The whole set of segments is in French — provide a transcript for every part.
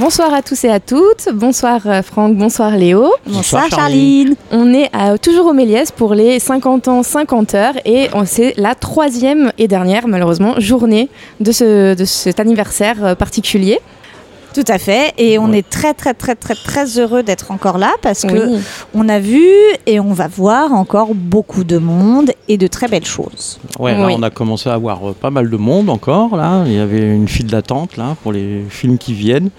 Bonsoir à tous et à toutes. Bonsoir euh, Franck, bonsoir Léo. Bonsoir, Charline. On est à- toujours au Méliès pour les 50 ans, 50 heures et on- c'est la troisième et dernière, malheureusement, journée de, ce, de cet anniversaire euh, particulier. Tout à fait. Et on est très, très, très, très, très heureux d'être encore là parce que Oui. on a vu et on va voir encore beaucoup de monde et de très belles choses. Ouais, là, Oui. on a commencé à avoir euh, pas mal de monde encore. Là, il y avait une file d'attente là pour les films qui viennent.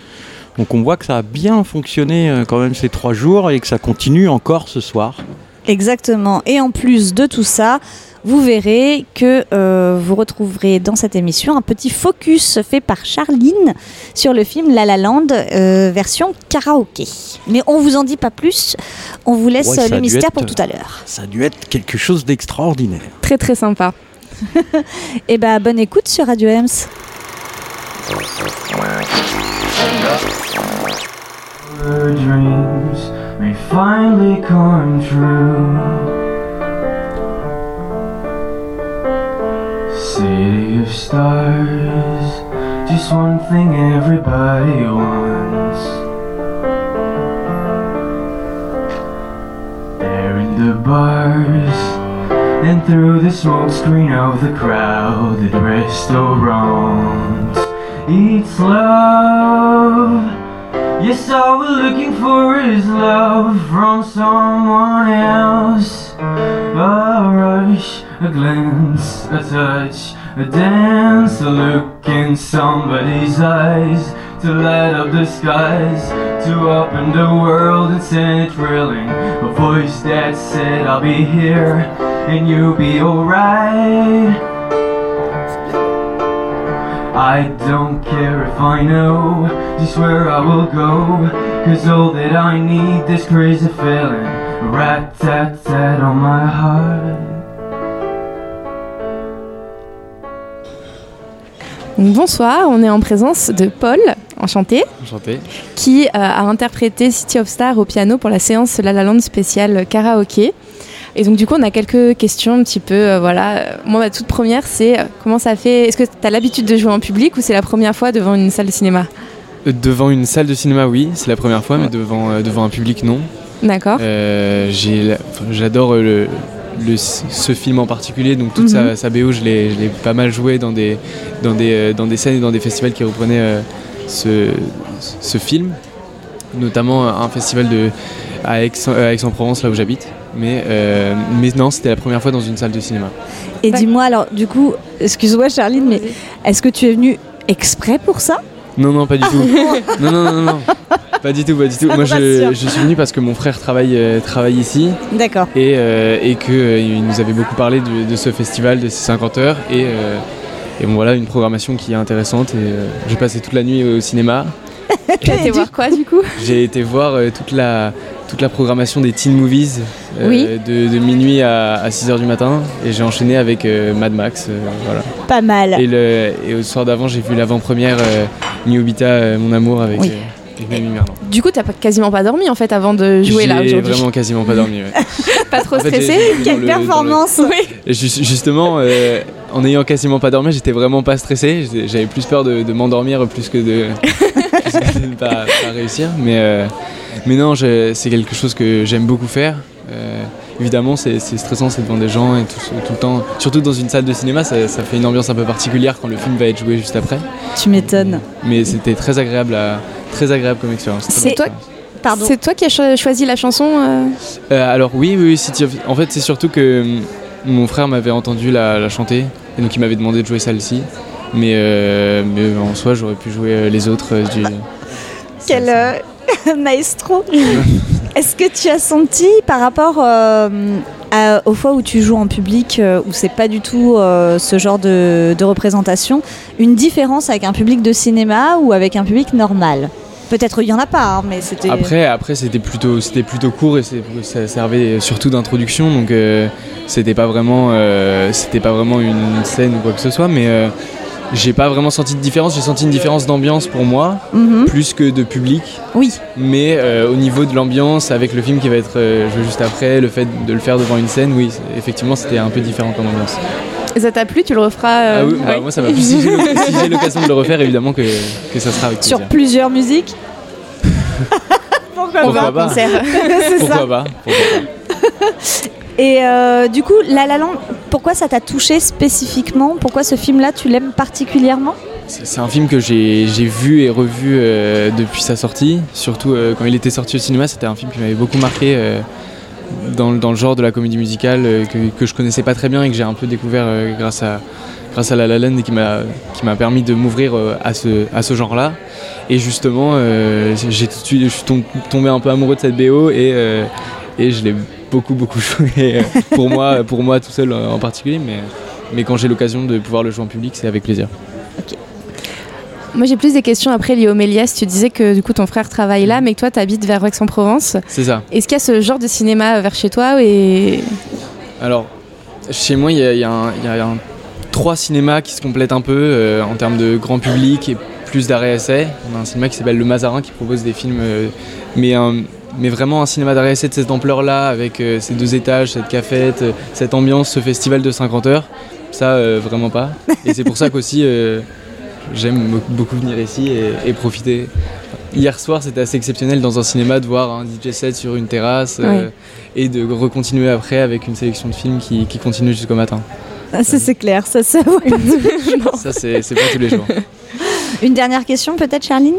Donc on voit que ça a bien fonctionné euh, quand même ces trois jours et que ça continue encore ce soir. Exactement. Et en plus de tout ça, vous verrez que euh, vous retrouverez dans cette émission un petit focus fait par Charline sur le film La La Land euh, version karaoké. Mais on vous en dit pas plus. On vous laisse Ouais, le mystère être, pour tout à l'heure. Ça a dû être quelque chose d'extraordinaire. Très très sympa. Et ben bonne écoute sur Radio Ems. Our dreams may finally come true. City of stars, just one thing everybody wants. There in the bars, and through the smoke screen of the crowded restaurant, eats love. Yes, all we're looking for is love from someone else. A rush, a glance, a touch, a dance, a look in somebody's eyes to light up the skies, to open the world and send it thrilling. A voice that said, I'll be here and you'll be alright. I don't care if I know just where I will go? Cause all that I need, this crazy feeling, a rat tat tat on my heart. Bonsoir, on est en présence de Paul, enchanté, Enchanté. qui euh, a interprété City of Stars au piano pour la séance La La Land spéciale karaoké. Et donc du coup, on a quelques questions un petit peu, euh, voilà. Moi, ma toute première, c'est euh, comment ça fait? Est-ce que tu as l'habitude de jouer en public ou c'est la première fois devant une salle de cinéma? Euh, Devant une salle de cinéma, oui, c'est la première fois, mais devant, devant un public, non. D'accord. Euh, J'adore le, le- ce film en particulier, donc toute Mhm. sa, sa BO, je l'ai pas mal joué dans des, dans, des, dans des scènes et dans des festivals qui reprenaient euh, ce, ce film, notamment un festival de, à Aix- à Aix-en-Provence, là où j'habite. Mais, euh, mais non, c'était la première fois dans une salle de cinéma. Et dis-moi alors, du coup, excuse-moi Charline, mais est-ce que tu es venue exprès pour ça? Non, non, pas du tout. non, non, non, non, non. Pas du tout, pas du tout. Moi, je, suis venu parce que mon frère travaille, euh, travaille ici D'accord. et, euh, et qu'il nous avait beaucoup parlé de, de ce festival, de ces 50 heures. Et, et bon, voilà, une programmation qui est intéressante. Et j'ai passé toute la nuit au cinéma. Tu as été voir quoi du coup? J'ai été voir toute, la, toute la programmation des teen movies Oui. de, de minuit à, 6h du matin. Et j'ai enchaîné avec euh, Mad Max. euh, voilà. Pas mal. et, le, et au soir d'avant, j'ai vu l'avant-première euh, New Obita, euh, Mon amour, avec, Oui. euh. Du coup, t'as pas- quasiment pas dormi en fait avant de jouer là J'ai aujourd'hui. vraiment quasiment pas dormi. ouais. Pas trop En fait, stressé j'ai- j'ai- Quelle le- le- performance Oui. Justement, euh, en ayant quasiment pas dormi, j'étais vraiment pas stressé. J'avais plus peur de, de m'endormir plus que de, plus que de ne pas, pas réussir. Mais, euh, mais non, c'est quelque chose que j'aime beaucoup faire. Évidemment, c'est stressant, c'est devant des gens et tout, tout le temps. Surtout dans une salle de cinéma, ça, ça fait une ambiance un peu particulière quand le film va être joué juste après. Tu m'étonnes. Mais c'était très agréable, à- très agréable comme expérience. C'est toi-. C'est toi qui as cho- choisi la chanson euh? Euh, alors oui, oui, oui, City of- En fait, c'est surtout que hum, mon frère m'avait entendu la, la chanter et donc il m'avait demandé de jouer celle-ci. Mais, euh, mais en soi, j'aurais pu jouer les autres euh, du. Quel euh, maestro. Est-ce que tu as senti par rapport euh, aux fois où tu joues en public, euh, où c'est pas du tout euh, ce genre de, représentation, une différence avec un public de cinéma ou avec un public normal? Peut-être il y en a pas, hein, mais c'était. Après, après c'était plutôt, c'était plutôt court et ça servait surtout d'introduction, donc euh, c'était pas vraiment, pas vraiment une scène ou quoi que ce soit, mais j'ai pas vraiment senti de différence. J'ai senti une différence d'ambiance pour moi, Mhm. plus que de public. Oui. Mais euh, au niveau de l'ambiance, avec le film qui va être euh, joué juste après, le fait de le faire devant une scène, oui, effectivement, c'était un peu différent comme ambiance. Et ça t'a plu? Tu le referas euh, Ah oui, bah, ouais. moi ça m'a plu. Si j'ai l'oc- si j'ai l'occasion de le refaire, évidemment que, que ça sera avec Sur plaisir. plusieurs musiques? Pourquoi Pourquoi pas? Pas? C'est ça. Pourquoi pas? Pourquoi pas? Et euh, du coup, La La Land, pourquoi ça t'a touché spécifiquement? Pourquoi ce film-là, tu l'aimes particulièrement? C'est un film que j'ai vu et revu euh, depuis sa sortie. Surtout euh, quand il était sorti au cinéma, c'était un film qui m'avait beaucoup marqué euh, dans, le- dans le genre de la comédie musicale que, que je connaissais pas très bien et que j'ai un peu découvert grâce, à, grâce à La La Land et qui m'a permis de m'ouvrir à ce, à ce genre-là. Et justement, j'ai je suis tom- tombé un peu amoureux de cette BO et, et je l'ai beaucoup beaucoup joué euh, pour moi, pour moi tout seul euh, en particulier, mais, mais quand j'ai l'occasion de pouvoir le jouer en public, c'est avec plaisir. Moi, j'ai plus des questions après liées au Méliès. Tu disais que du coup, ton frère travaille là, mais que toi, tu habites vers Aix-en-Provence. C'est ça. Est-ce qu'il y a ce genre de cinéma vers chez toi et... Alors, chez moi, il y a, y a un- y a un- trois cinémas qui se complètent un peu euh, en termes de grand public et plus d'arrêt essai. On a un cinéma qui s'appelle Le Mazarin qui propose des films, euh, mais, un- mais vraiment un cinéma d'arrêt de cette ampleur-là, avec euh, ces deux étages, cette cafette, euh, cette ambiance, ce festival de 50 heures. Ça, euh, vraiment pas. Et c'est pour ça qu'aussi, j'aime be- beaucoup venir ici et, et profiter. Hier soir, c'était assez exceptionnel dans un cinéma de voir un DJ set sur une terrasse et de recontinuer après avec une sélection de films qui, qui continue jusqu'au matin. Ah, Ça, c'est clair, ça les jours. Ça, c'est pas tous les jours. Une dernière question, peut-être, Charline?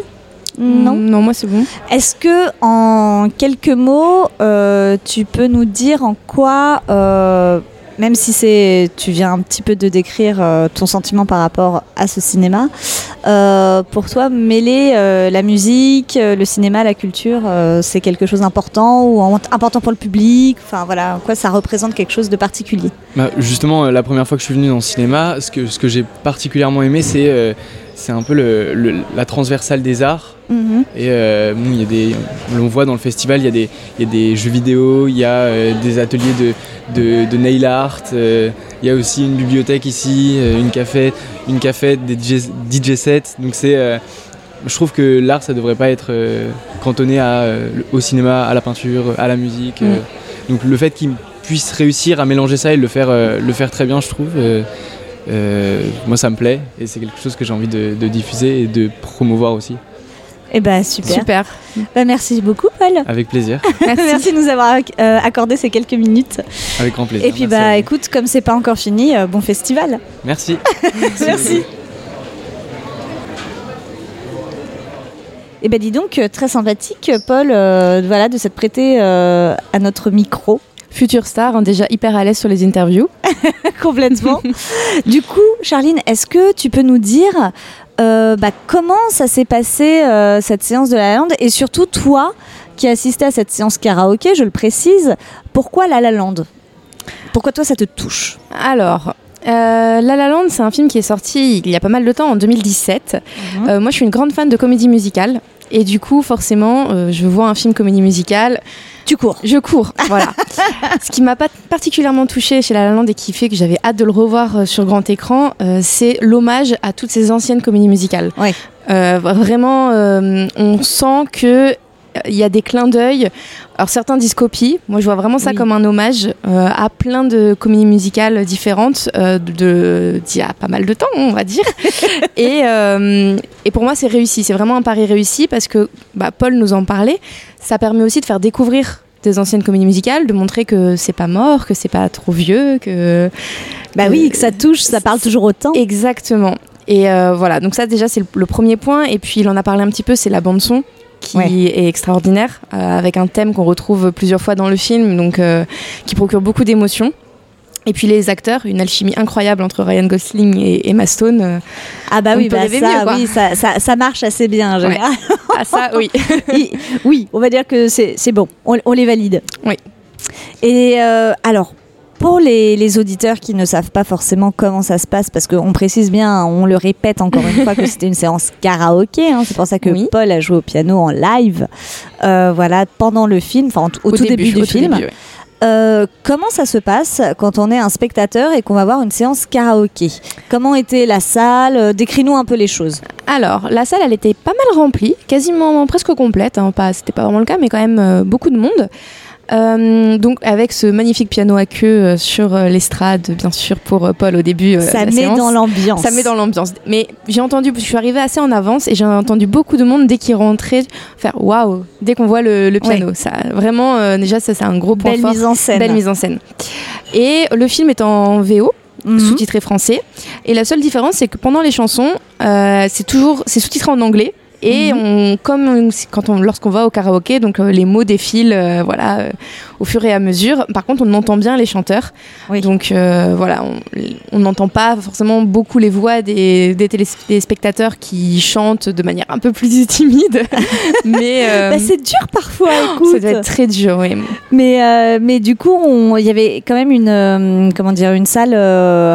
Non. Non, moi, c'est bon. Est-ce que, en quelques mots, euh, tu peux nous dire en quoi, euh, même si c'est, tu viens un petit peu de décrire euh, ton sentiment par rapport à ce cinéma, euh, pour toi, mêler euh, la musique, le cinéma, la culture, euh, c'est quelque chose d'important ou en- important pour le public? Enfin voilà, en quoi ça représente quelque chose de particulier? Bah, justement, la première fois que je suis venu dans le cinéma, ce que, ce que j'ai particulièrement aimé, c'est euh, c'est un peu le- le- la transversale des arts. Mhm. Et euh, bon, il y a des, on voit dans le festival, il y a des, il y a des jeux vidéo, il y a euh, des ateliers de, de, de nail art, euh, il y a aussi une bibliothèque ici, une cafette, une cafette, des DJ, DJ sets. Donc c'est, je trouve que l'art, ça devrait pas être cantonné à, au cinéma, à la peinture, à la musique. euh. Donc le fait qu'il puisse réussir à mélanger ça et le faire, le faire très bien, je trouve. Euh, moi, ça me plaît et c'est quelque chose que j'ai envie de, de diffuser et de promouvoir aussi, Eh ben super. Super. Bah, merci beaucoup, Paul. avec plaisir, Merci. de nous avoir euh, accordé ces quelques minutes. avec grand plaisir. Et puis Merci bah écoute, comme c'est pas encore fini, euh, bon festival. Merci. Merci. Et ben dis donc, très sympathique, Paul, euh, voilà, de s'être prêté euh, à notre micro. Future star, hein, déjà hyper à l'aise sur les interviews. Complètement. du coup, Charline, est-ce que tu peux nous dire euh, bah, comment ça s'est passé euh, cette séance de La La Land et surtout toi qui assistais à cette séance karaoké, je le précise, pourquoi La La Land Pourquoi toi ça te touche? Alors, euh, La La Land, c'est un film qui est sorti il y a pas mal de temps, en 2017. Mhm. Euh, moi, je suis une grande fan de comédie musicale. Et du coup, forcément, euh, je vois un film comédie musicale, Tu cours. je cours. Voilà. Ce qui m'a pas particulièrement touchée chez La La Land et qui fait que j'avais hâte de le revoir euh, sur grand écran, euh, c'est l'hommage à toutes ces anciennes comédies musicales. Ouais. Euh, vraiment, on sent que il y a des clins d'œil. Alors certains disent copie. Moi, je vois vraiment ça Oui. comme un hommage euh, à plein de comédies musicales différentes euh, de d'il y a pas mal de temps, on va dire. et, euh, et pour moi, c'est réussi. C'est vraiment un pari réussi parce que bah, Paul nous en parlait. Ça permet aussi de faire découvrir des anciennes comédies musicales, de montrer que c'est pas mort, que c'est pas trop vieux, que Bah oui, que ça touche, ça parle toujours autant. Exactement. Et voilà, donc ça déjà c'est le, le premier point. Et puis il en a parlé un petit peu, c'est la bande son qui Ouais. est extraordinaire, euh, avec un thème qu'on retrouve plusieurs fois dans le film, donc euh, qui procure beaucoup d'émotions. Et puis les acteurs, une alchimie incroyable entre Ryan Gosling et Emma Stone. euh, Ah bah oui, bah rêver ça, mieux, quoi. oui ça, ça, ça marche assez bien. en Ouais. ah ça, oui. Oui, on va dire que c'est c'est bon, on, on les valide. Oui. Et euh, alors, pour les, les auditeurs qui ne savent pas forcément comment ça se passe, parce qu'on précise bien, on le répète encore une fois que c'était une séance karaoké, hein, c'est pour ça que Oui. Paul a joué au piano en live, euh, voilà, pendant le film, enfin au, tout début, du au film. début, ouais. Euh, comment ça se passe quand on est un spectateur et qu'on va voir une séance karaoké? Comment était la salle? Euh, Décris-nous un peu les choses. Alors, la salle, elle était pas mal remplie, quasiment presque complète. Hein, pas, c'était pas vraiment le cas, mais quand même euh, beaucoup de monde. Euh, donc avec ce magnifique piano à queue euh, sur euh, l'estrade, bien sûr pour Paul au début. Ça met séance. dans l'ambiance. Ça met dans l'ambiance. Mais j'ai entendu, je suis arrivée assez en avance et j'ai entendu beaucoup de monde dès qu'ils rentraient faire waouh dès qu'on voit le, le piano. Ça vraiment euh, déjà ça c'est un gros point Belle fort. mise en scène. Belle mise en scène. Et le film est en VO, Mhm. sous-titré français. Et la seule différence, c'est que pendant les chansons, euh, c'est toujours c'est sous-titré en anglais. Et Mhm. on, comme on- quand on, lorsqu'on va au karaoké, donc euh, les mots défilent, euh, voilà, euh, au fur et à mesure. Par contre, on entend bien les chanteurs. Oui. Donc voilà, on- n'entend pas forcément beaucoup les voix des, des téléspectateurs qui chantent de manière un peu plus timide. Mais Bah, c'est dur parfois, écoute. ça doit être très dur, oui. Mais, mais du coup, il y avait quand même une, comment dire, une salle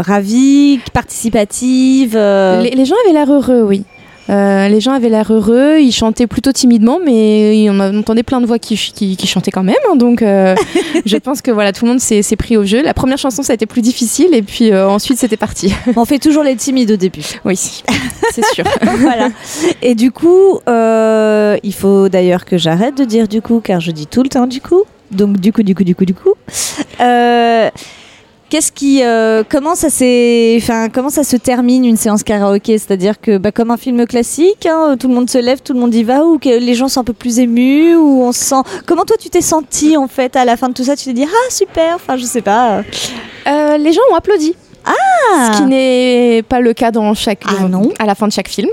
ravie, participative. Les, les gens avaient l'air heureux, oui. Euh, les gens avaient l'air heureux, ils chantaient plutôt timidement, mais on entendait plein de voix qui, ch- qui, qui chantaient quand même. hein, donc, euh, je pense que voilà, tout le monde s'est pris au jeu. La première chanson, ça a été plus difficile, et puis euh, ensuite, c'était parti. On fait toujours les timides au début. oui, c'est sûr. voilà. Et du coup, il faut d'ailleurs que j'arrête de dire du coup, car je dis tout le temps du coup. Donc du coup, du coup, du coup, du coup. Euh, Qu'est-ce qui, euh, comment ça s'est, enfin, comment ça se termine une séance karaoké? C'est-à-dire que, bah, comme un film classique, hein, tout le monde se lève, tout le monde y va, ou que les gens sont un peu plus émus, ou on se sent. Comment toi tu t'es senti en fait à la fin de tout ça? Tu t'es dit ah super, enfin je sais pas. Euh, les gens ont applaudi. Ce qui n'est pas le cas dans chaque Ah non? à la fin de chaque film.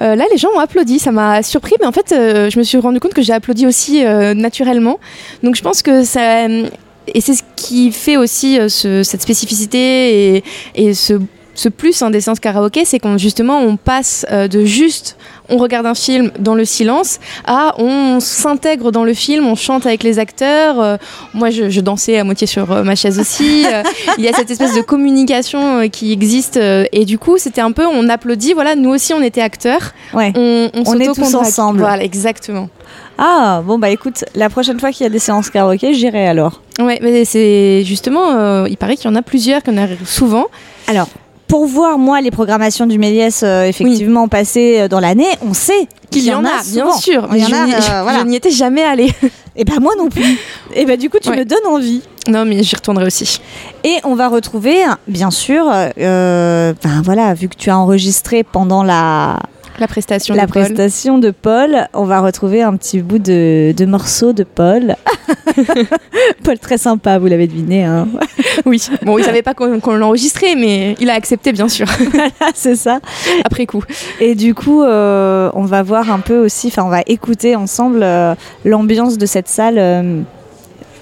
Euh, là, les gens ont applaudi, ça m'a surpris, mais en fait, euh, je me suis rendu compte que j'ai applaudi aussi euh, naturellement. Donc, je pense que ça et c'est ce qui fait aussi euh, ce- cette spécificité et, et ce ce plus hein, des séances karaoké, c'est qu'on justement on passe euh, de juste on regarde un film dans le silence à on s'intègre dans le film, on chante avec les acteurs. Euh, moi, je, je dansais à moitié sur euh, ma chaise aussi. Il y a cette espèce de communication qui existe et du coup, c'était un peu on applaudit. Voilà, nous aussi, on était acteurs. Ouais. On, on, On est tous ensemble. Voilà, exactement. Ah bon bah écoute, la prochaine fois qu'il y a des séances karaoké, j'irai alors. Ouais, mais c'est justement, euh, il paraît qu'il y en a plusieurs, qu'il y en a souvent. Alors, pour voir, moi, les programmations du Méliès, euh, effectivement, passées euh, dans l'année, on sait qu'il Il y en a, bien sûr. Il y en n'y- euh, voilà. étais jamais allée. Et ben moi non plus. Et ben du coup, tu Ouais. me donnes envie. non, mais j'y retournerai aussi. Et on va retrouver, bien sûr, euh, ben voilà, vu que tu as enregistré pendant la, La prestation la de Paul. prestation de Paul, on va retrouver un petit bout de, de morceau de Paul. Paul très sympa, vous l'avez deviné. Hein. Oui. Bon, il savait pas qu'on qu'on l'enregistrait, mais il a accepté, bien sûr, C'est ça. après coup. Et du coup, euh, on va voir un peu aussi, enfin, on va écouter ensemble euh, l'ambiance de cette salle euh,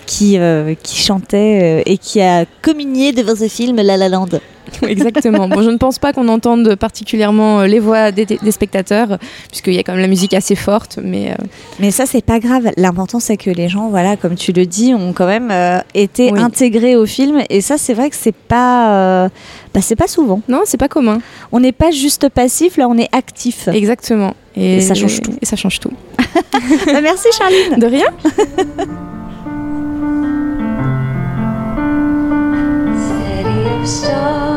qui, qui chantait et qui a communié devant ce film La La Land. Exactement. Bon, je ne pense pas qu'on entende particulièrement euh, les voix des, des spectateurs, puisqu'il y a quand même la musique assez forte, mais euh, Mais ça, c'est pas grave. L'important, c'est que les gens, voilà, comme tu le dis, ont quand même euh, été Oui. intégrés au film. Et ça, c'est vrai que c'est pas, euh, bah, c'est pas souvent. non, c'est pas commun. On n'est pas juste passif, là, on est actif. Exactement. Et ça change tout. Et ça change tout. Bah, merci, Charline. De rien stars,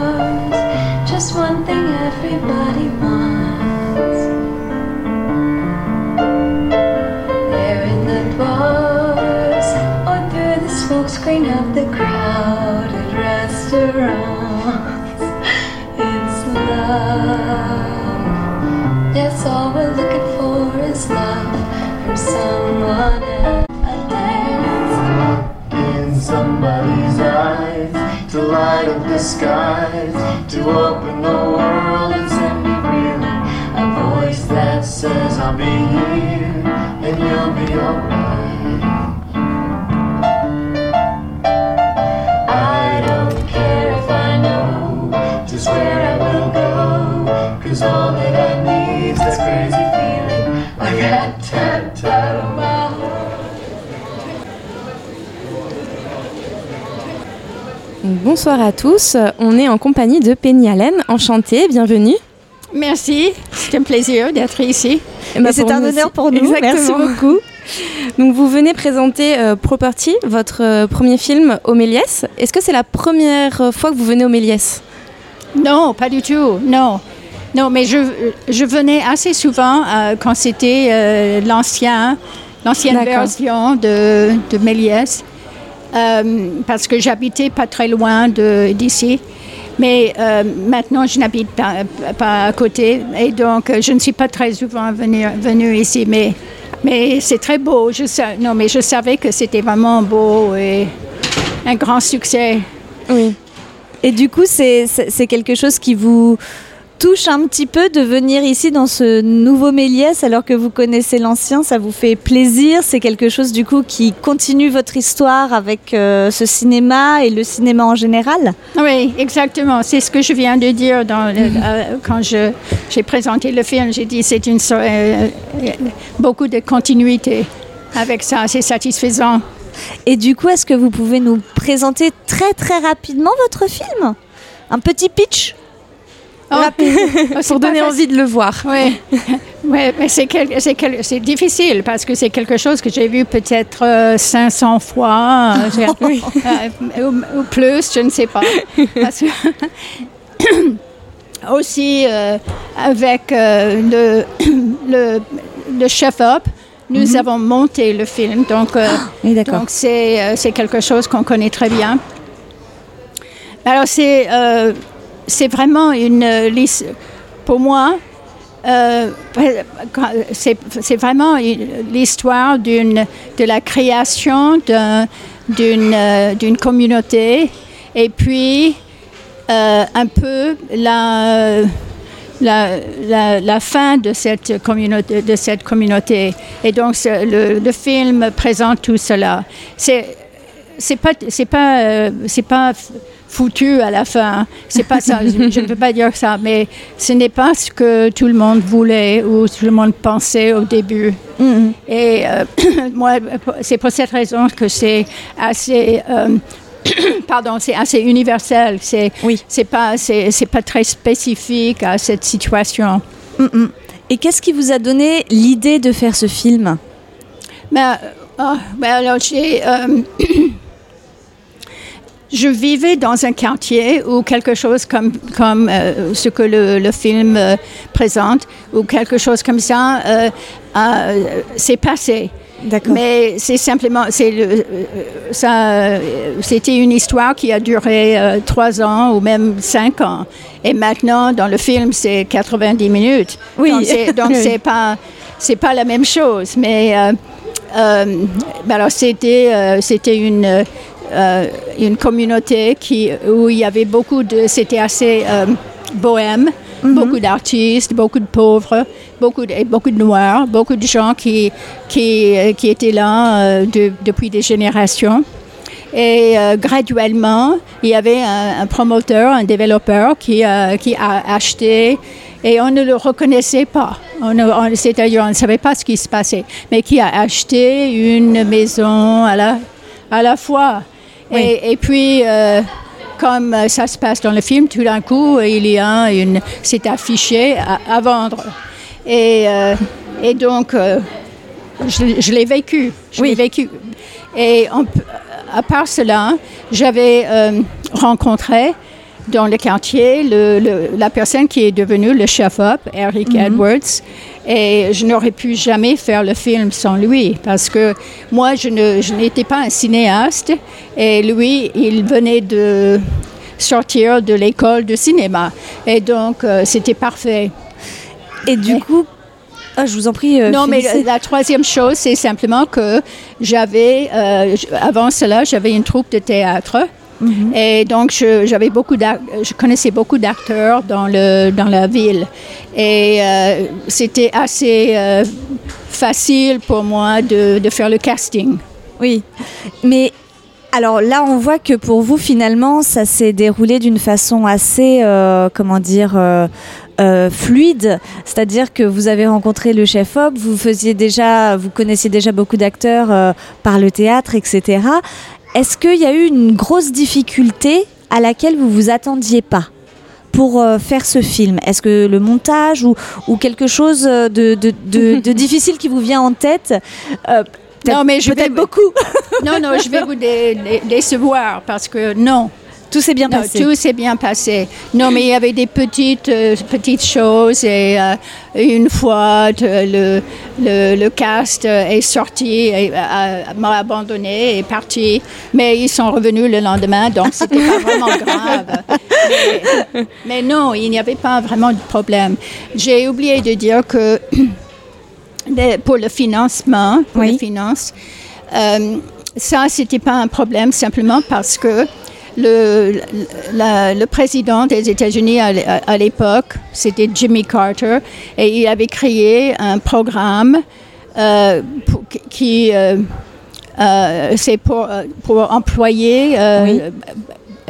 just one thing everybody wants. There in the bars, or through the smokescreen of the crowded restaurants. It's love. Yes, all we're looking for is love from someone else. A dance. in to light up the skies to open the world and send me reeling a voice that says I'll be here and you'll be alright Bonsoir à tous. On est en compagnie de Penny Allen. Enchantée, bienvenue. Merci, c'est un plaisir d'être ici. Eh ben, c'est un honneur pour nous. Merci Exactement. beaucoup. Donc vous venez présenter euh, Property, votre euh, premier film au Méliès. Est-ce que c'est la première fois que vous venez au Méliès Non, pas du tout, non. Non, mais je, je venais assez souvent euh, quand c'était euh, l'ancien, l'ancienne version de, de Méliès. Euh, parce que j'habitais pas très loin d'ici. Mais euh, maintenant, je n'habite pas, à côté et donc je ne suis pas très souvent venue, venue ici. Mais, mais c'est très beau. Non, mais je savais que c'était vraiment beau et un grand succès. Oui. Et du coup, c'est quelque chose qui vous touche un petit peu de venir ici dans ce nouveau Méliès alors que vous connaissez l'ancien, ça vous fait plaisir, c'est quelque chose du coup qui continue votre histoire avec euh, ce cinéma et le cinéma en général? Oui, exactement. C'est ce que je viens de dire dans le- euh, quand j'ai présenté le film. J'ai dit c'est une euh, beaucoup de continuité avec ça. C'est satisfaisant. Et du coup, est-ce que vous pouvez nous présenter très très rapidement votre film? Un petit pitch? Oh, c'est Pour donner envie de le voir. Oui, ouais, mais c'est quel- c'est quel- c'est difficile parce que c'est quelque chose que j'ai vu peut-être euh, 500 fois. Euh, j'ai- euh, ou, ou plus, je ne sais pas. Parce que- aussi euh, avec le, le, le chef-op, nous avons monté le film, donc euh, Oui, donc c'est euh, c'est quelque chose qu'on connaît très bien. Alors c'est euh, c'est vraiment une euh, lis- pour moi euh, c'est vraiment l'histoire de la création d'un- d'une euh, d'une communauté et puis euh, un peu la la, la, la fin de cette communauté. De cette communauté. Et donc, le, le film présente tout cela. C'est pas pas euh, pas foutu à la fin c'est pas ça je, ne veux pas dire ça mais ce n'est pas ce que tout le monde voulait ou tout le monde pensait au début Mhm. et euh, moi c'est pour cette raison que c'est assez euh, pardon c'est assez universel c'est Oui. c'est pas c'est pas très spécifique à cette situation Mhm. Et qu'est-ce qui vous a donné l'idée de faire ce film? Mais, euh, ah, mais alors, j'ai, je vivais dans un quartier où quelque chose comme, comme euh, ce que le, le film euh, présente, ou quelque chose comme ça, euh, euh, s'est passé. D'accord. Mais c'est simplement, c'est le, euh, ça, euh, c'était une histoire qui a duré euh, trois ans ou même cinq ans. Et maintenant, dans le film, c'est 90 minutes. Oui. Donc, c'est, pas, c'est pas la même chose. Mais euh, euh, ben alors, c'était, euh, c'était une, euh, une communauté qui, où il y avait beaucoup de, c'était assez euh, bohème. Beaucoup d'artistes, beaucoup de pauvres, beaucoup de, beaucoup de noirs, beaucoup de gens qui, qui, euh, qui étaient là de- depuis des générations. Et euh, graduellement, il y avait un, un promoteur, un développeur qui, a- qui a acheté et on ne le reconnaissait pas. On- C'est-à-dire, on ne savait pas ce qui se passait, mais qui a acheté une maison à la, à la fois. Et, et puis, euh, comme ça se passe dans le film, tout d'un coup, il y a une, c'est affiché à, à vendre. Et, euh, et donc, euh, je, je l'ai vécu. Je l'ai vécu. Et à part cela, j'avais rencontré dans le quartier le- le- la personne qui est devenue le chef-op, Eric Edwards. Et je n'aurais pu jamais faire le film sans lui parce que moi, je ne- je n'étais pas un cinéaste et lui, il venait de sortir de l'école de cinéma. Et donc, euh, c'était parfait. Et du coup, ah, je vous en prie. euh, Non, mais la troisième chose, c'est simplement que j'avais, euh, avant cela, j'avais une troupe de théâtre. Et donc, je, j'avais beaucoup je connaissais beaucoup d'acteurs dans, le, dans la ville. Et euh, c'était assez euh, facile pour moi de, de faire le casting. Oui, mais alors là, on voit que pour vous, finalement, ça s'est déroulé d'une façon assez, euh, comment dire, euh, euh, fluide. C'est-à-dire que vous avez rencontré le chef op, vous faisiez déjà, vous connaissiez déjà beaucoup d'acteurs par le théâtre, etc. Est-ce qu'il y a eu une grosse difficulté à laquelle vous vous attendiez pas pour euh, faire ce film? Est-ce que le montage ou, ou quelque chose de, de- de- de difficile qui vous vient en tête euh, Non, mais je vais- beaucoup. Non, non, je vais vous dé- dé- décevoir parce que non, Tout s'est bien Non, passé. tout s'est bien passé. Non, mais il y avait des petites, euh, petites choses et euh, une fois le, le, le cast est sorti, euh, m'a abandonné et est parti, mais ils sont revenus le lendemain, donc c'était pas vraiment grave. Mais, mais non, il n'y avait pas vraiment de problème. J'ai oublié de dire que pour le financement, pour Oui. les finances, euh, ça, c'était pas un problème simplement parce que le, la- le président des États-Unis à, l'époque, c'était Jimmy Carter, et il avait créé un programme euh, pour- qui, euh, euh, c'est pour, euh, pour employer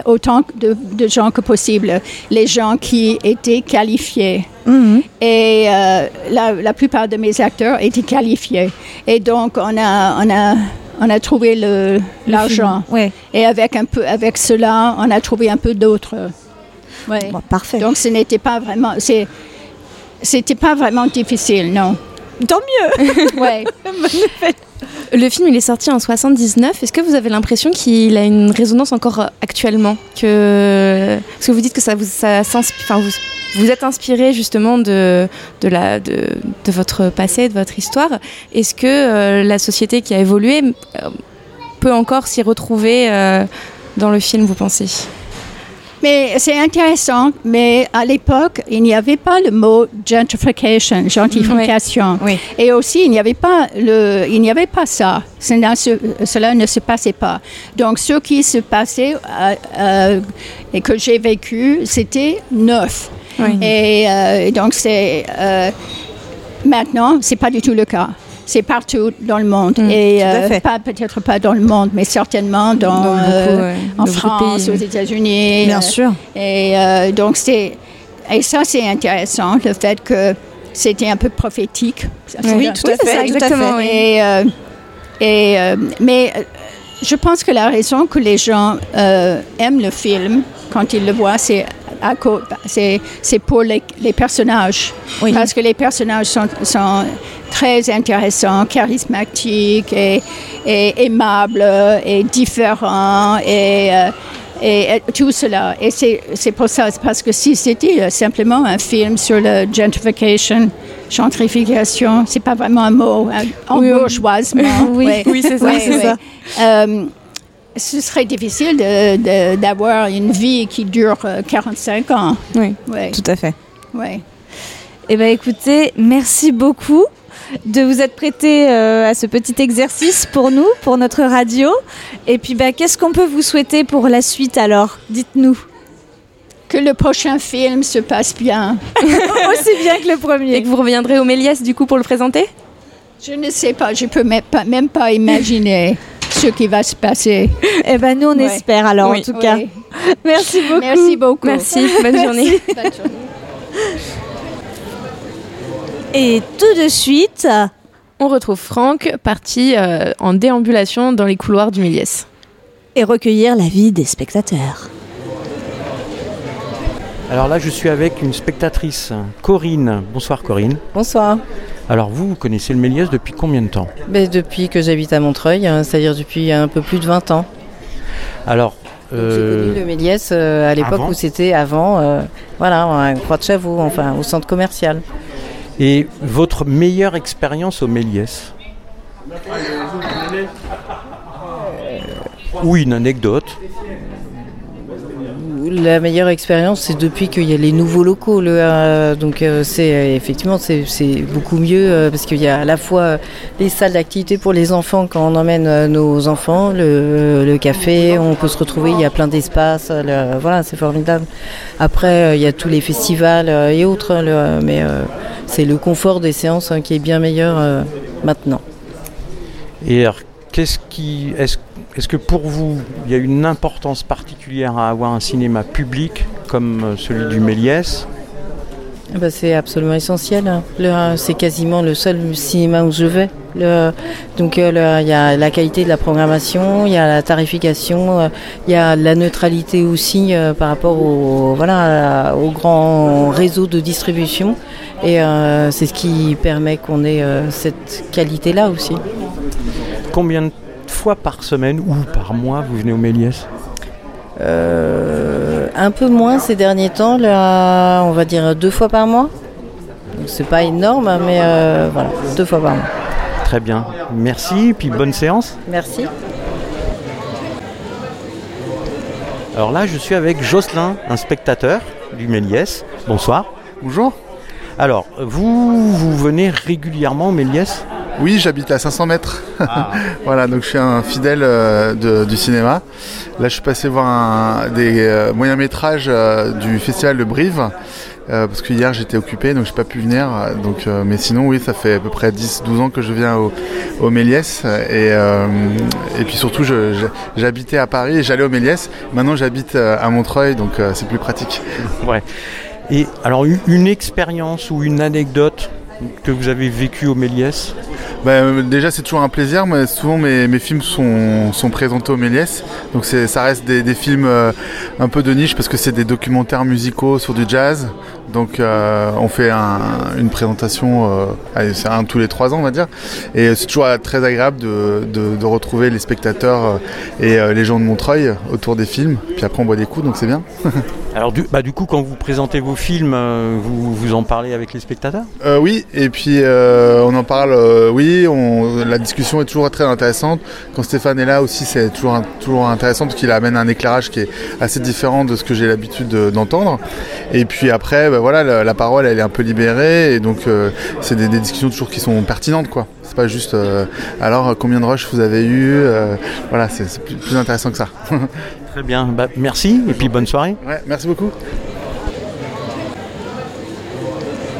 autant de, de gens que possible, les gens qui étaient qualifiés. Mhm. Et la, la plupart de mes acteurs étaient qualifiés. Et donc, on a, on a, on a trouvé l'argent. Ouais. Et avec, un peu, avec cela, on a trouvé un peu d'autres. Ouais. Bon, parfait. Donc, ce n'était pas vraiment... C'était pas vraiment difficile, non. Tant mieux. Ouais. Le film, il est sorti en 79. Est-ce que vous avez l'impression qu'il a une résonance encore actuellement? Que... Parce que vous dites que ça vous, ça enfin, vous, vous êtes inspiré justement de, de, la, de, de votre passé, de votre histoire. Est-ce que euh, la société qui a évolué euh, peut encore s'y retrouver euh, dans le film, vous pensez? Mais c'est intéressant, mais à l'époque, il n'y avait pas le mot gentrification, gentrification. Oui. Et aussi, il n'y avait pas le, il n'y avait pas ça. Cela, ne se passait pas. Donc, ce qui se passait euh, euh, et que j'ai vécu, c'était neuf. Oui. Et euh, donc, c'est euh, maintenant, c'est pas du tout le cas. C'est partout dans le monde. Mm, et euh, pas peut-être pas dans le monde, mais certainement dans, Dans beaucoup, euh, ouais, en dans France, aux États-Unis. Bien sûr. et donc, c'est. Et ça, c'est intéressant, le fait que c'était un peu prophétique. Oui, tout à fait, exactement. Et, euh, et, euh, mais je pense que la raison que les gens euh, aiment le film quand ils le voient, c'est à c'est c'est pour les, les personnages. Oui. Parce que les personnages sont, sont très intéressants, charismatiques et, et aimables et différents et, euh, et, et tout cela. Et c'est c'est pour ça, c'est parce que si c'était euh, simplement un film sur la gentrification, gentrification, c'est pas vraiment un mot, hein, en Oui, bourgeoisement. Oui, c'est ça. Euh, ce serait difficile de- de- d'avoir une vie qui dure euh, 45 ans. Oui. Ouais, Tout à fait. ouais. Eh bien, écoutez, merci beaucoup de vous être prêté euh, à ce petit exercice pour nous, pour notre radio. Et puis, bah, qu'est-ce qu'on peut vous souhaiter pour la suite alors? Dites-nous. Que le prochain film se passe bien. Aussi bien que le Et premier. que vous reviendrez au Méliès du coup pour le présenter? Je ne sais pas, je peux même pas, même pas imaginer ce qui va se passer. Eh ben, nous, on Ouais. espère alors, Oui. en tout cas. Merci beaucoup. Merci beaucoup. Merci, bonne journée. Bonne journée. Et tout de suite, On retrouve Franck parti euh, en déambulation dans les couloirs du Méliès. et recueillir l'avis des spectateurs. Alors là, je suis avec une spectatrice, Corinne. Bonsoir Corinne. Bonsoir. Alors vous, vous connaissez le Méliès depuis combien de temps Ben, depuis que j'habite à Montreuil, hein, c'est-à-dire depuis un peu plus de 20 ans. Alors, Donc, euh, J'ai connu le Méliès euh, à l'époque où c'était avant, euh, voilà, à Croix de Chavaux, enfin au centre commercial. et votre meilleure expérience au Méliès Ou une anecdote La meilleure expérience, c'est depuis qu'il y a les nouveaux locaux. Euh, donc euh, c'est euh, effectivement c'est beaucoup mieux parce qu'il y a à la fois les salles d'activité pour les enfants quand on emmène nos enfants, le, café, on peut se retrouver, il y a plein d'espaces, voilà, c'est formidable. Après, il y a tous les festivals et autres, le- mais c'est le confort des séances hein, qui est bien meilleur maintenant. Qu'est-ce qui, est-ce, est-ce que pour vous, il y a une importance particulière à avoir un cinéma public comme euh, celui du Méliès? Ah bah, c'est absolument essentiel. hein. C'est quasiment le seul cinéma où je vais. Donc euh, il y a la qualité de la programmation, il y a la tarification, euh, il y a la neutralité aussi par rapport au, voilà, au grand réseau de distribution. Et c'est ce qui permet qu'on ait cette qualité-là aussi. Combien de fois par semaine ou par mois vous venez au Méliès Euh, un peu moins ces derniers temps, là, on va dire deux fois par mois. Donc c'est pas énorme, mais euh, voilà, deux fois par mois. Très bien. Merci, puis bonne séance. Merci. Alors là, je suis avec Jocelyn, un spectateur du Méliès. Bonsoir. Bonjour. Alors, vous, vous venez régulièrement au Méliès? Oui, j'habite à 500 mètres. Ah. voilà, donc je suis un fidèle euh, de- du cinéma. Là, je suis passé voir un- des euh, moyens métrages euh, du festival de Brive. parce que hier j'étais occupé donc j'ai pas pu venir donc mais sinon oui ça fait à peu près 10-12 ans que je viens au, au Méliès et, et puis surtout j'habitais à Paris et j'allais au Méliès maintenant j'habite à Montreuil donc c'est plus pratique Ouais. Et alors, une expérience ou une anecdote que vous avez vécue au Méliès euh, déjà, c'est toujours un plaisir. mais souvent, mes, films sont, présentés au Méliès. Donc, ça reste des, des films euh, un peu de niche parce que c'est des documentaires musicaux sur du jazz. Donc, euh, on fait un- une présentation, euh, c'est un tous les trois ans, on va dire. Et c'est toujours euh, très agréable de, de- de retrouver les spectateurs et les gens de Montreuil autour des films. Puis après, on boit des coups, donc c'est bien. Alors, du, bah, du coup, quand vous présentez vos films, vous, vous en parlez avec les spectateurs? Euh, oui, et puis on en parle, oui, on, la discussion est toujours très intéressante. Quand Stéphane est là aussi, c'est toujours, toujours intéressant parce qu'il amène un éclairage qui est assez différent de ce que j'ai l'habitude de- d'entendre. Et puis après, bah, voilà, la, la parole, elle est un peu libérée, et donc euh, c'est des, des discussions toujours qui sont pertinentes, quoi. C'est pas juste, euh, alors combien de rushs vous avez eu euh, Voilà, c'est c'est plus, plus intéressant que ça. Très bien. Bah, merci et puis bonne soirée. ouais, merci beaucoup.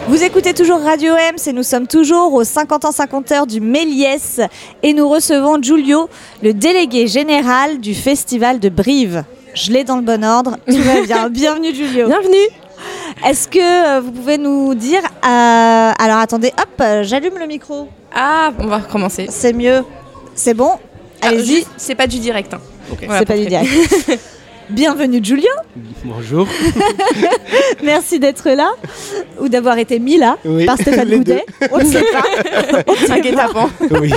Vous écoutez toujours Radio M, et nous sommes toujours aux 50 ans 50 heures du Méliès et nous recevons Giulio, le délégué général du festival de Brive. Je l'ai dans le bon ordre. Tout va bien. Bienvenue Giulio. Bienvenue. Est-ce que euh, vous pouvez nous dire euh, Alors attendez, hop, j'allume le micro. Ah, on va recommencer. C'est mieux. C'est bon? Ah, Allez-y. c'est pas du direct. hein. Voilà, C'est pas du direct. Bienvenue Giulio. Bonjour. Merci d'être là ou d'avoir été mis là Oui, par Stéphane les Goudet. On ne sait pas. On ne sait pas. guet-apens. oui.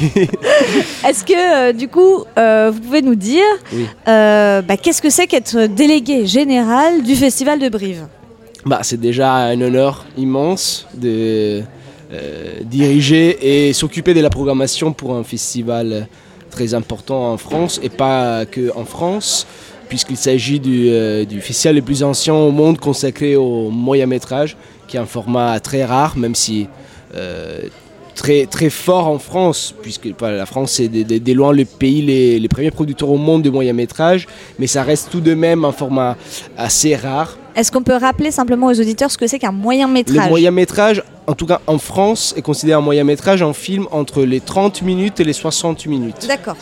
Est-ce que euh, du coup, euh, vous pouvez nous dire Oui. euh, bah, qu'est-ce que c'est qu'être délégué général du festival de Brive? Bah, c'est déjà un honneur immense de euh, diriger et s'occuper de la programmation pour un festival très important en France et pas que en France, puisqu'il s'agit du, euh, du festival le plus ancien au monde consacré au moyen métrage, qui est un format très rare, même si euh, très, très fort en France, puisque la France c'est de, de- de loin le pays les, les premiers producteurs au monde de moyen métrage, mais ça reste tout de même un format assez rare. Est-ce qu'on peut rappeler simplement aux auditeurs ce que c'est qu'un moyen métrage Le moyen métrage, en tout cas en France, est considéré un moyen métrage en film entre les 30 minutes et les 60 minutes. D'accord.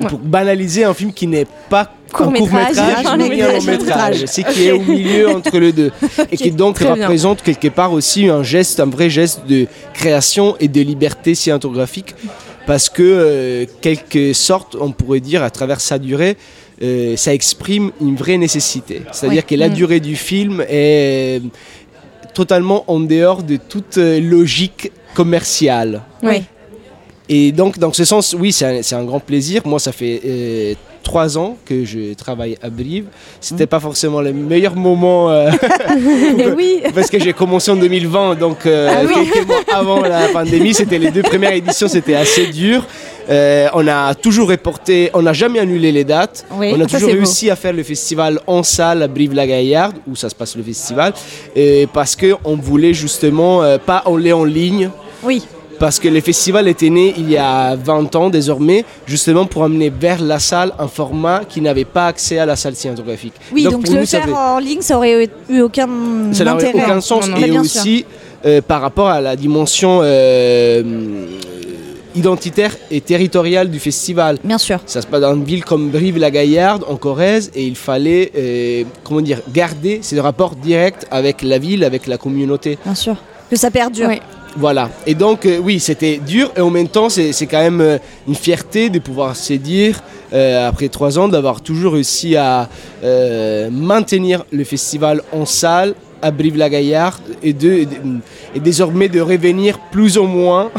Ouais. Pour banaliser un film qui n'est pas ni un long long-métrage. métrage, c'est qui est au milieu entre les deux et qui donc Très bien. représente quelque part aussi un geste, un vrai geste de création et de liberté cinématographique parce que euh, quelque sorte, on pourrait dire à travers sa durée, euh, ça exprime une vraie nécessité. C'est-à-dire que la Mm. durée du film est totalement en dehors de toute euh, logique commerciale. Oui. Et donc, dans ce sens, oui, c'est un, grand plaisir. Moi, ça fait euh, trois ans que je travaille à Brive. C'était pas forcément le meilleur moment euh, oui. parce que j'ai commencé en 2020, donc euh, Ah oui. quelques mois avant la pandémie. C'était les deux premières éditions, c'était assez dur. Euh, on a toujours reporté, on n'a jamais annulé les dates. Oui, on a toujours beau. réussi à faire le festival en salle à Brive-la-Gaillarde, où ça se passe le festival, et parce qu'on voulait justement pas aller en ligne. Oui. Parce que le festival était né il y a 20 ans désormais, justement pour amener vers la salle un format qui n'avait pas accès à la salle cinématographique. Oui, donc, le nous, faire en ligne, ça aurait eu aucun ça n'aurait aucun sens. Non, non. Et aussi euh, par rapport à la dimension euh, identitaire et territoriale du festival. Bien sûr. Ça se passe dans une ville comme Brive-la-Gaillarde, en Corrèze, et il fallait euh, comment dire, garder ces rapports directs avec la ville, avec la communauté. Bien sûr. Que ça perdure. Oui. Voilà. Et donc, euh, oui, c'était dur, et en même temps, c'est quand même euh, une fierté de pouvoir se dire, euh, après trois ans, d'avoir toujours réussi à maintenir le festival en salle à Brive-la-Gaillarde et, de, et, de- et désormais de revenir plus ou moins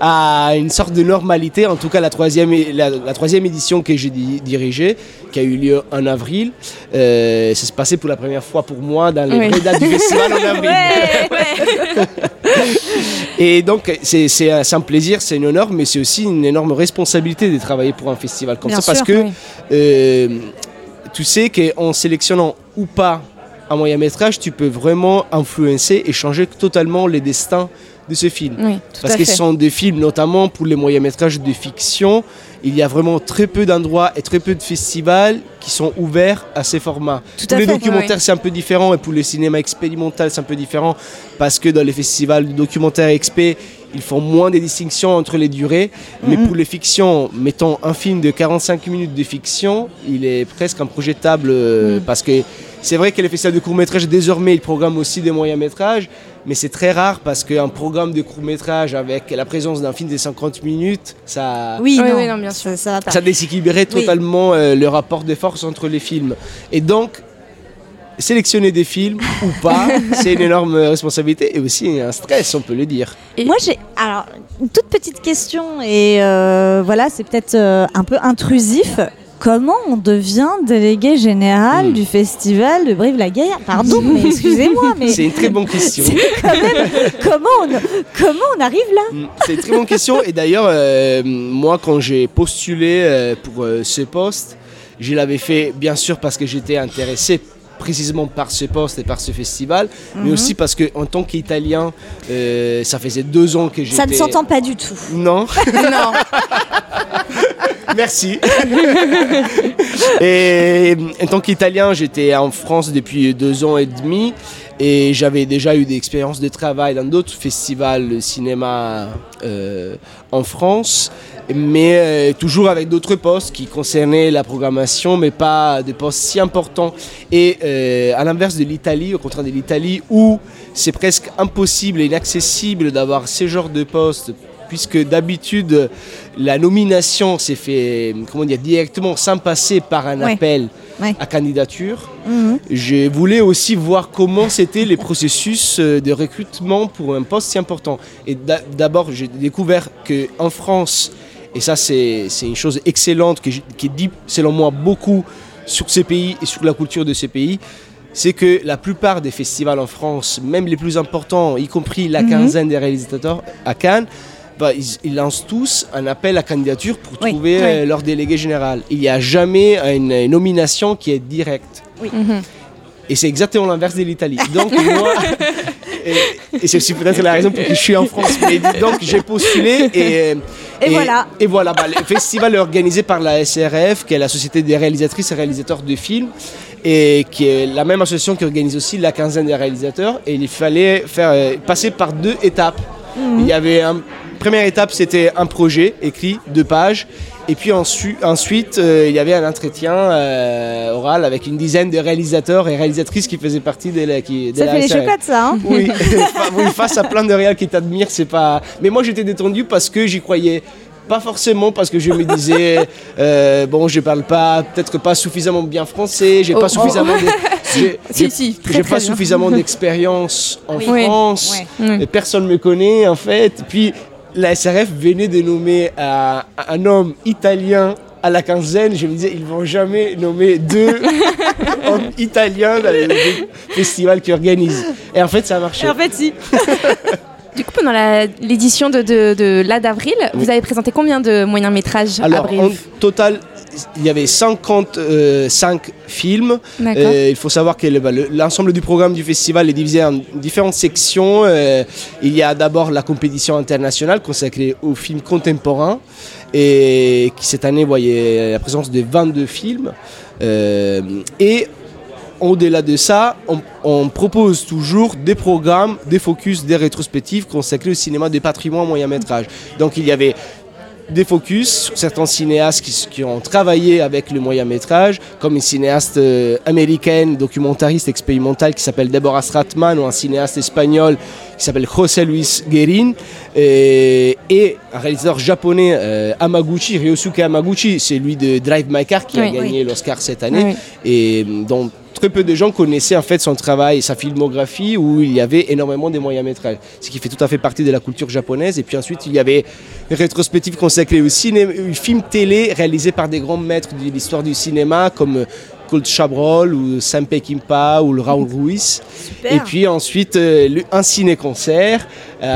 à une sorte de normalité. En tout cas, la troisième, la, la troisième édition que j'ai di- dirigée, qui a eu lieu en avril, euh, ça s'est passé pour la première fois pour moi dans les Oui. vraies dates du festival en avril. Et donc, c'est c'est un, plaisir, c'est un honneur, mais c'est aussi une énorme responsabilité de travailler pour un festival comme Bien ça. Parce que oui. euh, tu sais qu'en sélectionnant ou pas un moyen métrage, tu peux vraiment influencer et changer totalement les destins de ce film. Oui, tout Parce à que fait. ce sont des films, notamment pour les moyens métrages de fiction, il y a vraiment très peu d'endroits et très peu de festivals qui sont ouverts à ces formats. Tout pour les fait, documentaires, oui. c'est un peu différent, et pour le cinéma expérimental, c'est un peu différent, parce que dans les festivals de documentaires expé, ils font moins des distinctions entre les durées, mais Mhm. pour les fictions, mettons un film de 45 minutes de fiction, il est presque improjetable, euh, parce que c'est vrai que les festivals de court-métrage, désormais, ils programment aussi des moyens-métrages, mais c'est très rare parce qu'un programme de court-métrage avec la présence d'un film de 50 minutes, ça, Oui, Oui, non, oui, non, bien ça, ça va pas. ça déséquilibrait Oui. totalement euh, le rapport de force entre les films. Et donc, sélectionner des films ou pas, c'est une énorme responsabilité et aussi un stress, on peut le dire. Et- Moi, j'ai alors une toute petite question et euh, voilà, c'est peut-être euh, un peu intrusif. Comment on devient délégué général Hmm. du festival de Brive-la-Gaillarde? Pardon, mais excusez-moi, mais C'est une très bonne question. comment on, comment on arrive là? Mm, C'est une très bonne question. Et d'ailleurs, euh, moi, quand j'ai postulé euh, pour euh, ce poste, je l'avais fait bien sûr parce que j'étais intéressé précisément par ce poste et par ce festival, mais Mhm. aussi parce que en tant qu'Italien, euh, ça faisait deux ans que j'étais. Ça ne s'entend pas du tout. Non. non. Merci. et en tant qu'Italien, j'étais en France depuis deux ans et demi et j'avais déjà eu des expériences de travail dans d'autres festivals de cinéma euh, en France, mais euh, toujours avec d'autres postes qui concernaient la programmation, mais pas des postes si importants. Et euh, à l'inverse de l'Italie, au contraire de l'Italie, où c'est presque impossible et inaccessible d'avoir ce genre de postes puisque d'habitude la nomination s'est fait comment dire directement sans passer par un Ouais. appel Ouais. à candidature. Mhm. Je voulais aussi voir comment c'était les processus euh, de recrutement pour un poste si important. Et d'a- d'abord, j'ai découvert que en France, et ça c'est une chose excellente que qui dit selon moi beaucoup sur ces pays et sur la culture de ces pays, c'est que la plupart des festivals en France, même les plus importants, y compris la Mhm. quinzaine des réalisateurs à Cannes, bah, ils, ils lancent tous un appel à candidature pour Oui, trouver oui. euh, leur délégué général. Il n'y a jamais une, une nomination qui est directe. Mhm. Et c'est exactement l'inverse de l'Italie. Donc moi, et, et c'est aussi peut-être la raison pour laquelle je suis en France. Mais donc j'ai postulé et, Et voilà. Et voilà, bah, le festival est organisé par la SRF, qui est la Société des réalisatrices et réalisateurs de films, et qui est la même association qui organise aussi la quinzaine des réalisateurs. Et il fallait faire euh, passer par deux étapes. Il y avait un première étape, c'était un projet écrit, deux pages. Et puis ensuite, euh, il y avait un entretien euh, oral avec une dizaine de réalisateurs et réalisatrices qui faisaient partie de la, qui, de Ça la fait les ça. Hein Oui, Fa- oui, face à plein de réals qui t'admirent, c'est pas. Mais moi, j'étais détendu parce que j'y croyais. Pas forcément parce que je me disais, euh, bon, je parle pas, peut-être pas suffisamment bien français, j'ai Oh, pas suffisamment j'ai, Si, si, pas bien. suffisamment d'expérience en Oui. France. Oui. personne me connaît en fait. Puis la SRF venait de nommer un, un homme italien à la quinzaine, je me disais, ils vont jamais nommer deux hommes italiens dans les les festivals qu'ils organisent. Et en fait, ça a marché. Et En fait, si. Du coup, pendant l'édition de, de, de là d'avril, vous avez présenté combien de moyens métrages à Alors, Brive? en total, il y avait 55 films. D'accord. Euh, il faut savoir que bah, le- l'ensemble du programme du festival est divisé en différentes sections. Euh, il y a d'abord la compétition internationale consacrée aux films contemporains et qui cette année voyait la présence de 22 films. Euh, et au-delà de ça, on, on propose toujours des programmes, des focus, des rétrospectives consacrés au cinéma de patrimoine moyen métrage. Donc il y avait des focus sur certains cinéastes qui, qui ont travaillé avec le moyen métrage, comme une cinéaste euh, américaine, documentariste expérimentale qui s'appelle Deborah Stratman, ou un cinéaste espagnol qui s'appelle José Luis Guerin, et, et un réalisateur japonais, euh, Amaguchi, Ryosuke Amaguchi, c'est lui de Drive My Car qui a Oui. gagné l'Oscar cette année Oui. et dont très peu de gens connaissaient en fait son travail, sa filmographie, où il y avait énormément de moyens métrages, ce qui fait tout à fait partie de la culture japonaise. Et puis ensuite, il y avait une rétrospective consacrée au cinéma, aux films télé réalisés par des grands maîtres de l'histoire du cinéma, comme euh, Colt Chabrol ou Sam Peckinpah ou le Raoul Ruiz. Et puis ensuite, euh, un ciné-concert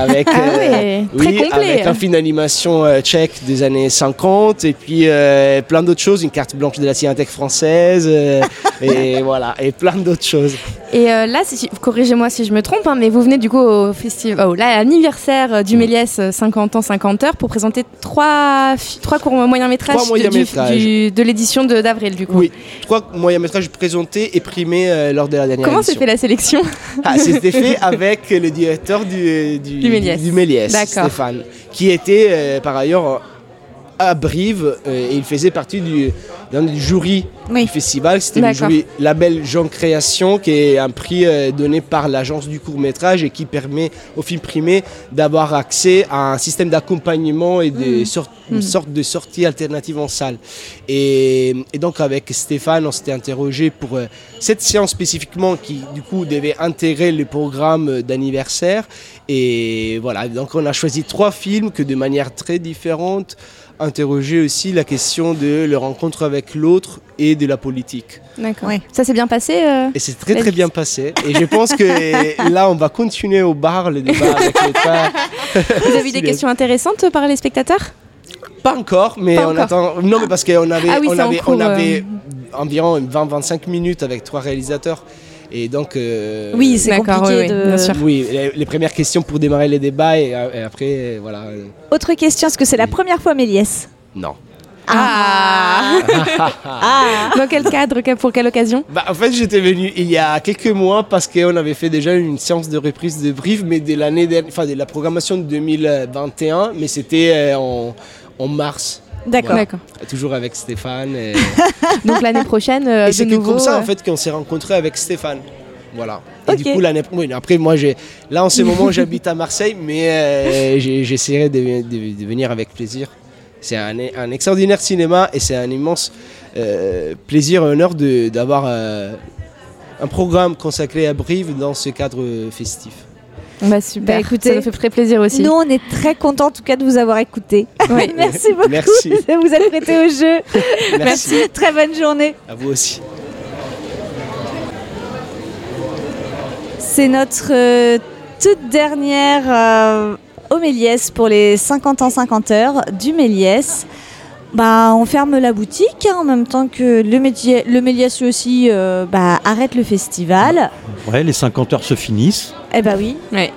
avec, Ah ouais, très complet. avec un film d'animation euh, tchèque des années 50 et puis euh, plein d'autres choses, une carte blanche de la Cinémathèque française euh, et voilà, et plein d'autres choses. Et euh, là, si- corrigez-moi si je me trompe, hein, mais vous venez du coup au festival, oh, là, à l'anniversaire euh, du Méliès euh, 50 ans, 50 heures pour présenter trois, trois courts moyens métrages, Trois de l'édition d'avril du coup. Oui, trois moyens métrages présentés et primés euh, lors de la dernière Comment s'est fait la sélection? Ah, C'était fait avec le directeur du, du, Du Méliès. du Méliès. Stéphane, qui était euh, par ailleurs à Brive euh, et il faisait partie du, d'un du jury du festival. C'était le jury Label Jean Création, qui est un prix euh, donné par l'agence du court métrage et qui permet aux films primés d'avoir accès à un système d'accompagnement et Mhm. une sorte de sortie alternative en salle. Et, et donc avec Stéphane, on s'était interrogé pour euh, cette séance spécifiquement qui du coup devait intégrer le programme d'anniversaire. Et voilà, donc on a choisi trois films que de manière très différente interroger aussi la question de la rencontre avec l'autre et de la politique. D'accord. Ça s'est bien passé euh, Et c'est très très bien passé. Et je pense que là, on va continuer au bar le débat avec les. Vous avez eu des questions intéressantes par les spectateurs? Pas encore, mais Pas on encore. attend. Non, mais parce qu'on avait, Ah oui, on c'est en avait, cours, on avait euh. environ 20-25 minutes avec trois réalisateurs. Et donc. euh, Oui, c'est compliqué oui, oui, de- bien sûr. Oui, les, les premières questions pour démarrer les débats et, euh, et après, euh, voilà. Autre question, est-ce que c'est la première fois Méliès non. Ah, Dans quel cadre, pour quelle occasion Bah, en fait, j'étais venu il y a quelques mois parce qu'on avait fait déjà une séance de reprise de Brief, mais de l'année dernière, enfin de la programmation de 2021, mais c'était en, en mars. D'accord. Toujours avec Stéphane. Et, Donc l'année prochaine, euh, et c'est comme ça euh, en fait qu'on s'est rencontrés avec Stéphane. Voilà. Et du coup l'année oui, après moi j'ai là en ce moment j'habite à Marseille, mais euh, j'ai- j'essaierai de, de- de venir avec plaisir. C'est un, un extraordinaire cinéma et c'est un immense euh, plaisir et honneur de- d'avoir euh, un programme consacré à Brive dans ce cadre festif. Bah super, Bah, écoutez, ça nous fait très plaisir aussi. Nous, on est très contents en tout cas de vous avoir écouté. Oui. Merci beaucoup Merci. de vous être prêté au jeu. Merci. Très bonne journée. À vous aussi. C'est notre euh, toute dernière euh, au Méliès pour les 50 ans 50 heures du Méliès. Bah, on ferme la boutique hein, en même temps que le, Méliès, le aussi euh, bah, arrête le festival. Ouais, les 50 heures se finissent. Eh bah oui. Ouais.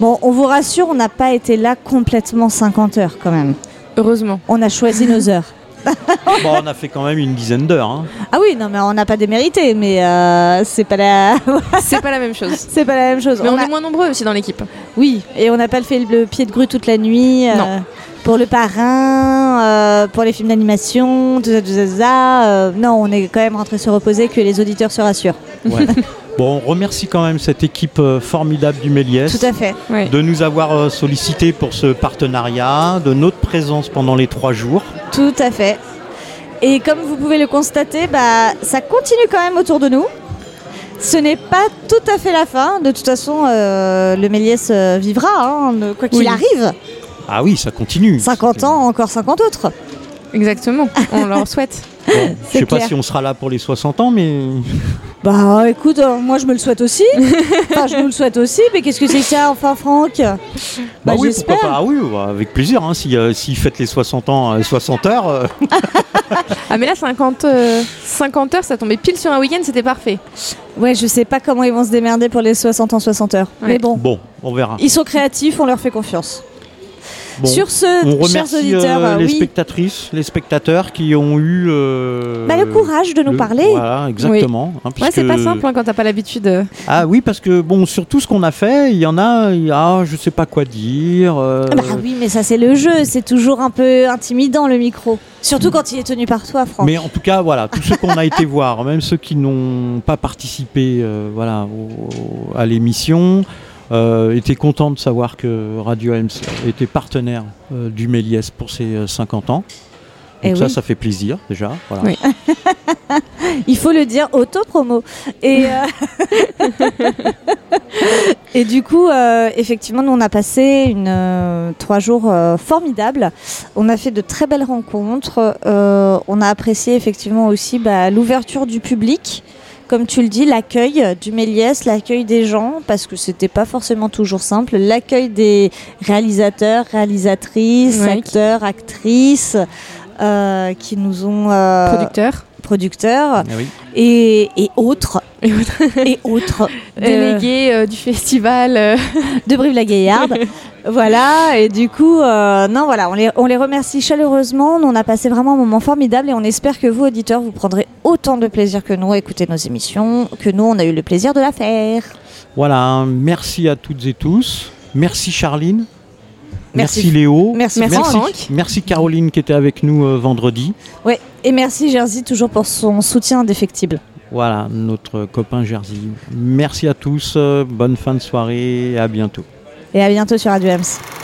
Bon, on vous rassure, on n'a pas été là complètement 50 heures quand même. Heureusement. On a choisi nos heures. Bon, on a fait quand même une dizaine d'heures. hein. Ah oui, non mais on n'a pas démérité, mais euh, c'est pas la, C'est pas la même chose. c'est pas la même chose. Mais on, a- est moins nombreux aussi dans l'équipe. Oui, et on n'a pas fait le pied de grue toute la nuit. euh, Non. Pour le parrain, euh, pour les films d'animation, tout ça, tout ça, tout ça, euh, non, on est quand même rentré se reposer, que les auditeurs se rassurent. Ouais. bon, on remercie quand même cette équipe euh, formidable du Méliès. Tout à fait. De nous avoir sollicité pour ce partenariat, de notre présence pendant les trois jours. Tout à fait. Et comme vous pouvez le constater, bah, ça continue quand même autour de nous. Ce n'est pas tout à fait la fin. De toute façon, euh, le Méliès euh, vivra, hein, quoi qu'il Oui. arrive. Ah oui, ça continue. 50 ans, encore 50 autres. Exactement. On leur souhaite. Bon, je sais pas si on sera là pour les 60 ans, mais Bah écoute, euh, moi je me le souhaite aussi. enfin, je nous le souhaite aussi, mais qu'est-ce que c'est que ça, enfin, Franck? Bah, bah oui, j'espère. pourquoi pas. Ah oui, bah, avec plaisir. Hein, si, euh, s'ils fêtent les 60 ans, euh, 60 heures. euh, Ah mais là 50, euh, 50 heures, ça tombait pile sur un week-end, c'était parfait. Ouais, je sais pas comment ils vont se démerder pour les 60 ans, 60 heures. Ouais. Mais bon, bon, on verra. ils sont créatifs, on leur fait confiance. Bon, Sur ce, on chers remercie auditeurs, euh, euh, les oui. spectatrices, les spectateurs qui ont eu euh, Bah, le courage de nous le- parler. Voilà, exactement. hein, Ouais, c'est pas simple hein, quand t'as pas l'habitude. euh. Ah oui, parce que bon, sur tout ce qu'on a fait, il y en a, y a, je sais pas quoi dire. euh, Bah oui, mais ça c'est le jeu, c'est toujours un peu intimidant le micro. Surtout quand il est tenu par toi, Franck. Mais en tout cas, voilà, tous ceux qu'on a été voir, même ceux qui n'ont pas participé euh, voilà, au- à l'émission, euh, étaient contents de savoir que Radio MC était partenaire euh, du Méliès pour ses euh, 50 ans. Eh Donc ça, oui. ça fait plaisir déjà. Voilà. Oui. Il faut le dire, auto-promo. Et, euh, et du coup, euh, effectivement, nous, on a passé une, euh, trois jours euh, formidables. On a fait de très belles rencontres. Euh, on a apprécié effectivement aussi bah, l'ouverture du public. Comme tu le dis, l'accueil du Méliès, l'accueil des gens, parce que c'était pas forcément toujours simple, l'accueil des réalisateurs, réalisatrices, acteurs, actrices, euh, qui nous ont... euh, Producteur. Producteurs Ah oui. et, et autres. Et autres. Et autres. Délégué euh, du festival. euh, de Brive-la-Gaillarde. voilà, et du coup, euh, non, voilà, on les, on les remercie chaleureusement. Nous, on a passé vraiment un moment formidable et on espère que vous, auditeurs, vous prendrez autant de plaisir que nous à écouter nos émissions, que nous, on a eu le plaisir de la faire. Voilà, merci à toutes et tous. Merci Charline. Merci. Merci, Léo. Merci, Merci Franck. Merci Caroline qui était avec nous euh, vendredi. Ouais, et merci Jersey toujours pour son soutien indéfectible. Voilà, notre copain Jersey. Merci à tous, euh, bonne fin de soirée et à bientôt. Et à bientôt sur Radio Ems.